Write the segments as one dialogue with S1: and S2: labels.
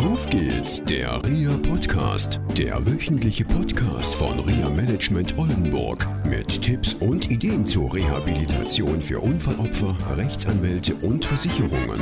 S1: Auf geht's, der RIA Podcast, der wöchentliche Podcast von RIA Management Oldenburg mit Tipps und Ideen zur Rehabilitation für Unfallopfer, Rechtsanwälte und Versicherungen.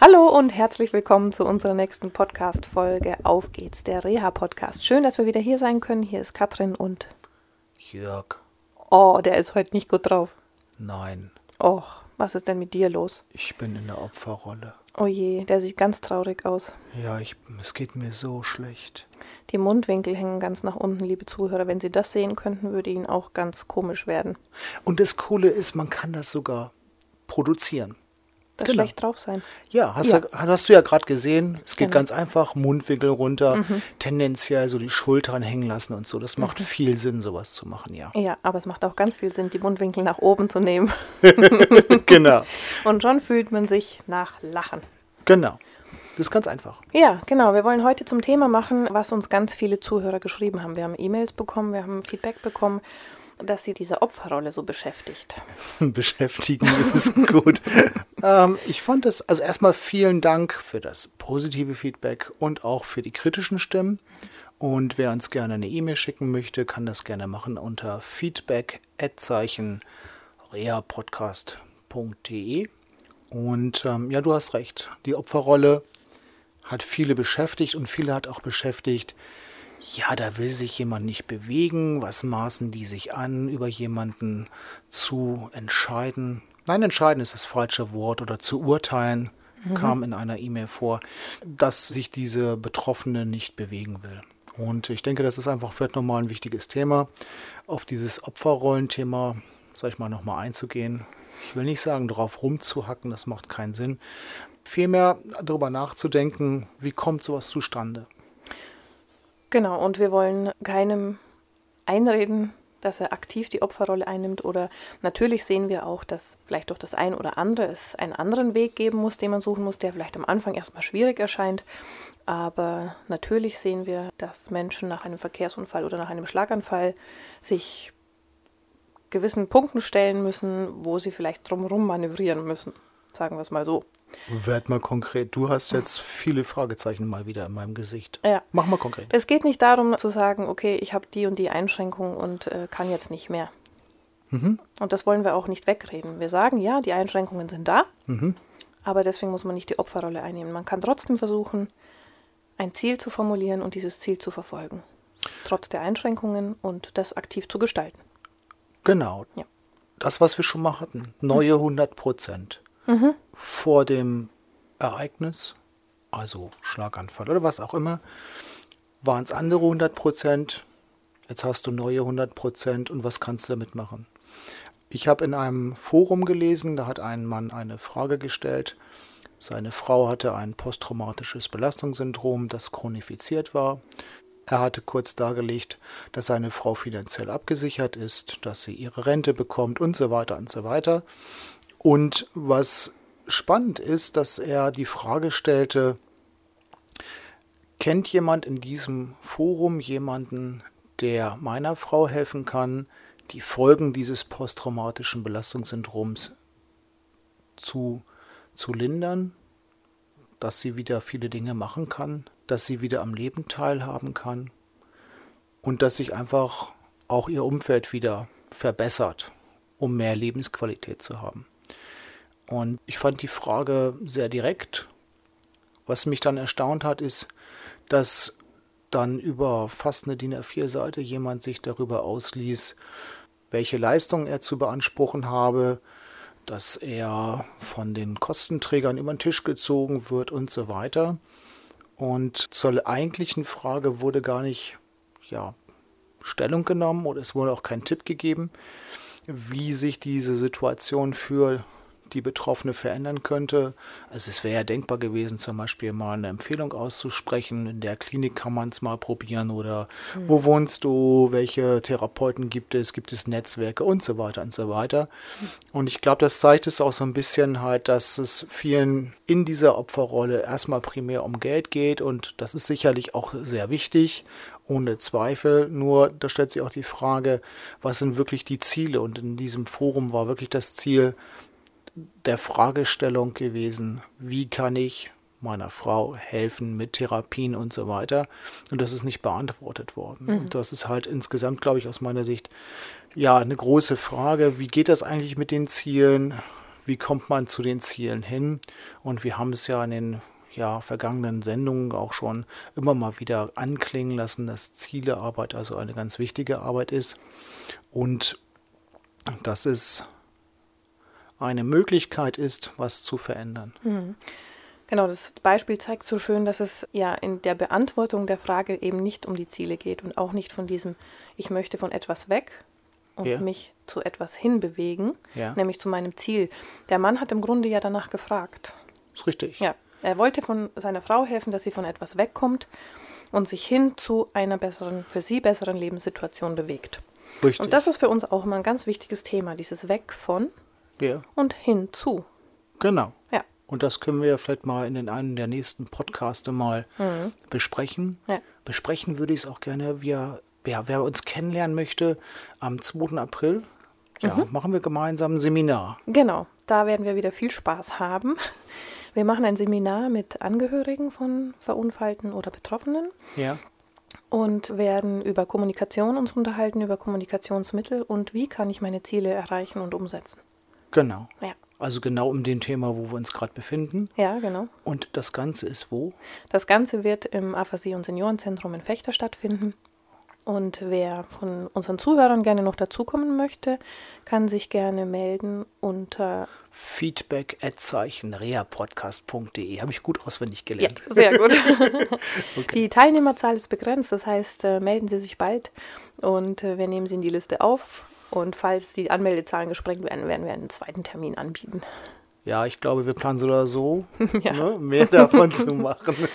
S2: Hallo und herzlich willkommen zu unserer nächsten Podcast-Folge. Auf geht's, der Reha-Podcast. Schön, dass wir wieder hier sein können. Hier ist Katrin und
S3: Jörg,
S2: Oh, der ist heute nicht gut drauf.
S3: nein,
S2: Och, was ist denn mit dir los?
S3: ich bin in der Opferrolle.
S2: Oh je, der sieht ganz traurig aus.
S3: Ja, ich, es geht mir so schlecht.
S2: Die Mundwinkel hängen ganz nach unten, liebe Zuhörer. Wenn Sie das sehen könnten, würde Ihnen auch ganz komisch werden.
S3: Und das Coole ist, man kann das sogar produzieren.
S2: Das
S3: Genau.
S2: schlecht drauf sein.
S3: Ja, hast,
S2: Ja.
S3: ja. hast du ja gerade gesehen. Es geht
S2: Genau.
S3: ganz einfach, Mundwinkel runter, tendenziell so die Schultern hängen lassen und so. Das macht viel Sinn, sowas zu machen, ja.
S2: Ja, aber es macht auch ganz viel Sinn, die Mundwinkel nach oben zu nehmen.
S3: genau,
S2: Und schon fühlt man sich nach Lachen.
S3: genau. Das ist ganz einfach.
S2: Ja, genau. Wir wollen heute zum Thema machen, was uns ganz viele Zuhörer geschrieben haben. Wir haben E-Mails bekommen, wir haben Feedback bekommen, dass sie diese Opferrolle so beschäftigt.
S3: Beschäftigen ist gut. ähm, ich fand es, also erstmal vielen Dank für das positive Feedback und auch für die kritischen Stimmen. Und wer uns gerne eine E-Mail schicken möchte, kann das gerne machen unter feedback reapodcast.de. Und ähm, ja, du hast recht. Die Opferrolle hat viele beschäftigt und viele hat auch beschäftigt, ja, da will sich jemand nicht bewegen, was maßen die sich an, über jemanden zu entscheiden. Nein, entscheiden ist das falsche Wort oder zu urteilen, kam in einer E-Mail vor, dass sich diese Betroffene nicht bewegen will. Und ich denke, das ist einfach vielleicht nochmal ein wichtiges Thema, auf dieses Opferrollenthema, sag ich mal, nochmal einzugehen. Ich will nicht sagen, drauf rumzuhacken, das macht keinen Sinn. Vielmehr darüber nachzudenken, wie kommt sowas zustande.
S2: Genau, und wir wollen keinem einreden, dass er aktiv die Opferrolle einnimmt. Oder natürlich sehen wir auch, dass vielleicht durch das ein oder andere es einen anderen Weg geben muss, den man suchen muss, der vielleicht am Anfang erstmal schwierig erscheint. Aber natürlich sehen wir, dass Menschen nach einem Verkehrsunfall oder nach einem Schlaganfall sich gewissen Punkten stellen müssen, wo sie vielleicht drumherum manövrieren müssen. Sagen wir es mal so.
S3: Werd mal konkret. Du hast jetzt viele Fragezeichen mal wieder in meinem Gesicht.
S2: Ja.
S3: Mach mal konkret.
S2: Es geht nicht darum zu sagen, okay, ich habe die und die Einschränkung und äh, kann jetzt nicht mehr. Und das wollen wir auch nicht wegreden. Wir sagen, ja, die Einschränkungen sind da, aber deswegen muss man nicht die Opferrolle einnehmen. Man kann trotzdem versuchen, ein Ziel zu formulieren und dieses Ziel zu verfolgen. Trotz der Einschränkungen und das aktiv zu gestalten.
S3: Genau.
S2: Ja.
S3: Das, was wir schon mal hatten. Neue 100 Prozent. Vor dem Ereignis, also Schlaganfall oder was auch immer, waren es andere 100 Prozent. Jetzt hast du neue 100 Prozent und was kannst du damit machen? Ich habe in einem Forum gelesen, da hat ein Mann eine Frage gestellt. Seine Frau hatte ein posttraumatisches Belastungssyndrom, das chronifiziert war. Er hatte kurz dargelegt, dass seine Frau finanziell abgesichert ist, dass sie ihre Rente bekommt und so weiter und so weiter. Und was spannend ist, dass er die Frage stellte, kennt jemand in diesem Forum jemanden, der meiner Frau helfen kann, die Folgen dieses posttraumatischen Belastungssyndroms zu, zu lindern, dass sie wieder viele Dinge machen kann, dass sie wieder am Leben teilhaben kann und dass sich einfach auch ihr Umfeld wieder verbessert, um mehr Lebensqualität zu haben. Und ich fand die Frage sehr direkt. Was mich dann erstaunt hat, ist, dass dann über fast eine DIN A4-Seite jemand sich darüber ausließ, welche Leistungen er zu beanspruchen habe, dass er von den Kostenträgern über den Tisch gezogen wird und so weiter. Und zur eigentlichen Frage wurde gar nicht ja, Stellung genommen oder es wurde auch kein Tipp gegeben, wie sich diese Situation für die Betroffene verändern könnte. Also es wäre ja denkbar gewesen, zum Beispiel mal eine Empfehlung auszusprechen, in der Klinik kann man es mal probieren oder wo wohnst du, welche Therapeuten gibt es, gibt es Netzwerke und so weiter und so weiter. Und ich glaube, das zeigt es auch so ein bisschen halt, dass es vielen in dieser Opferrolle erstmal primär um Geld geht und das ist sicherlich auch sehr wichtig, ohne Zweifel. Nur da stellt sich auch die Frage, was sind wirklich die Ziele? Und in diesem Forum war wirklich das Ziel, der Fragestellung gewesen, wie kann ich meiner Frau helfen mit Therapien und so weiter. Und das ist nicht beantwortet worden. Mhm. Und das ist halt insgesamt, glaube ich, aus meiner Sicht ja eine große Frage. Wie geht das eigentlich mit den Zielen? Wie kommt man zu den Zielen hin? Und wir haben es ja in den ja, vergangenen Sendungen auch schon immer mal wieder anklingen lassen, dass Zielearbeit also eine ganz wichtige Arbeit ist und dass es eine Möglichkeit ist, was zu verändern.
S2: Mhm. Genau, das Beispiel zeigt so schön, dass es ja in der Beantwortung der Frage eben nicht um die Ziele geht und auch nicht von diesem, ich möchte von etwas weg und ja. mich zu etwas hinbewegen, ja. nämlich zu meinem Ziel. Der Mann hat im Grunde ja danach gefragt.
S3: Ist richtig.
S2: Ja, er wollte von seiner Frau helfen, dass sie von etwas wegkommt und sich hin zu einer besseren, für sie besseren Lebenssituation bewegt. Richtig. Und das ist für uns auch immer ein ganz wichtiges Thema, dieses Weg von ja. und hin zu.
S3: Genau.
S2: Ja.
S3: Und das können wir ja vielleicht mal in den einen der nächsten Podcaste mal mhm. besprechen. Ja. Besprechen würde ich es auch gerne, wir, ja, wer uns kennenlernen möchte, am 2. April ja, mhm. machen wir gemeinsam ein Seminar.
S2: Genau, da werden wir wieder viel Spaß haben. Wir machen ein Seminar mit Angehörigen von Verunfallten oder Betroffenen.
S3: Ja.
S2: Und werden über Kommunikation uns unterhalten, über Kommunikationsmittel und wie kann ich meine Ziele erreichen und umsetzen.
S3: Genau.
S2: Ja.
S3: Also genau um dem Thema, wo wir uns gerade befinden.
S2: Ja, genau.
S3: Und das Ganze ist wo?
S2: Das Ganze wird im Aphasie- und Seniorenzentrum in Fechter stattfinden. Und wer von unseren Zuhörern gerne noch dazukommen möchte, kann sich gerne melden unter
S3: feedback reapodcast.de. Habe ich gut auswendig gelernt.
S2: Ja, sehr gut. okay. Die Teilnehmerzahl ist begrenzt, das heißt, äh, melden Sie sich bald und äh, wir nehmen Sie in die Liste auf. Und falls die Anmeldezahlen gesprengt werden, werden wir einen zweiten Termin anbieten.
S3: Ja, ich glaube, wir planen so oder so, ja. ne, mehr davon zu machen.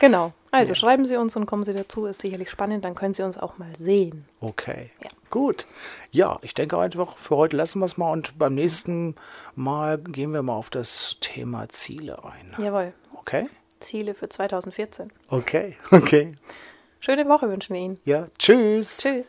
S2: Genau. Also ja. schreiben Sie uns und kommen Sie dazu. Ist sicherlich spannend. Dann können Sie uns auch mal sehen.
S3: Okay. Ja. Gut. Ja, ich denke einfach, für heute lassen wir es mal und beim nächsten Mal gehen wir mal auf das Thema Ziele ein.
S2: Jawohl.
S3: Okay.
S2: Ziele für 2014.
S3: Okay, okay.
S2: Schöne Woche wünschen wir Ihnen.
S3: Ja, tschüss.
S2: Tschüss.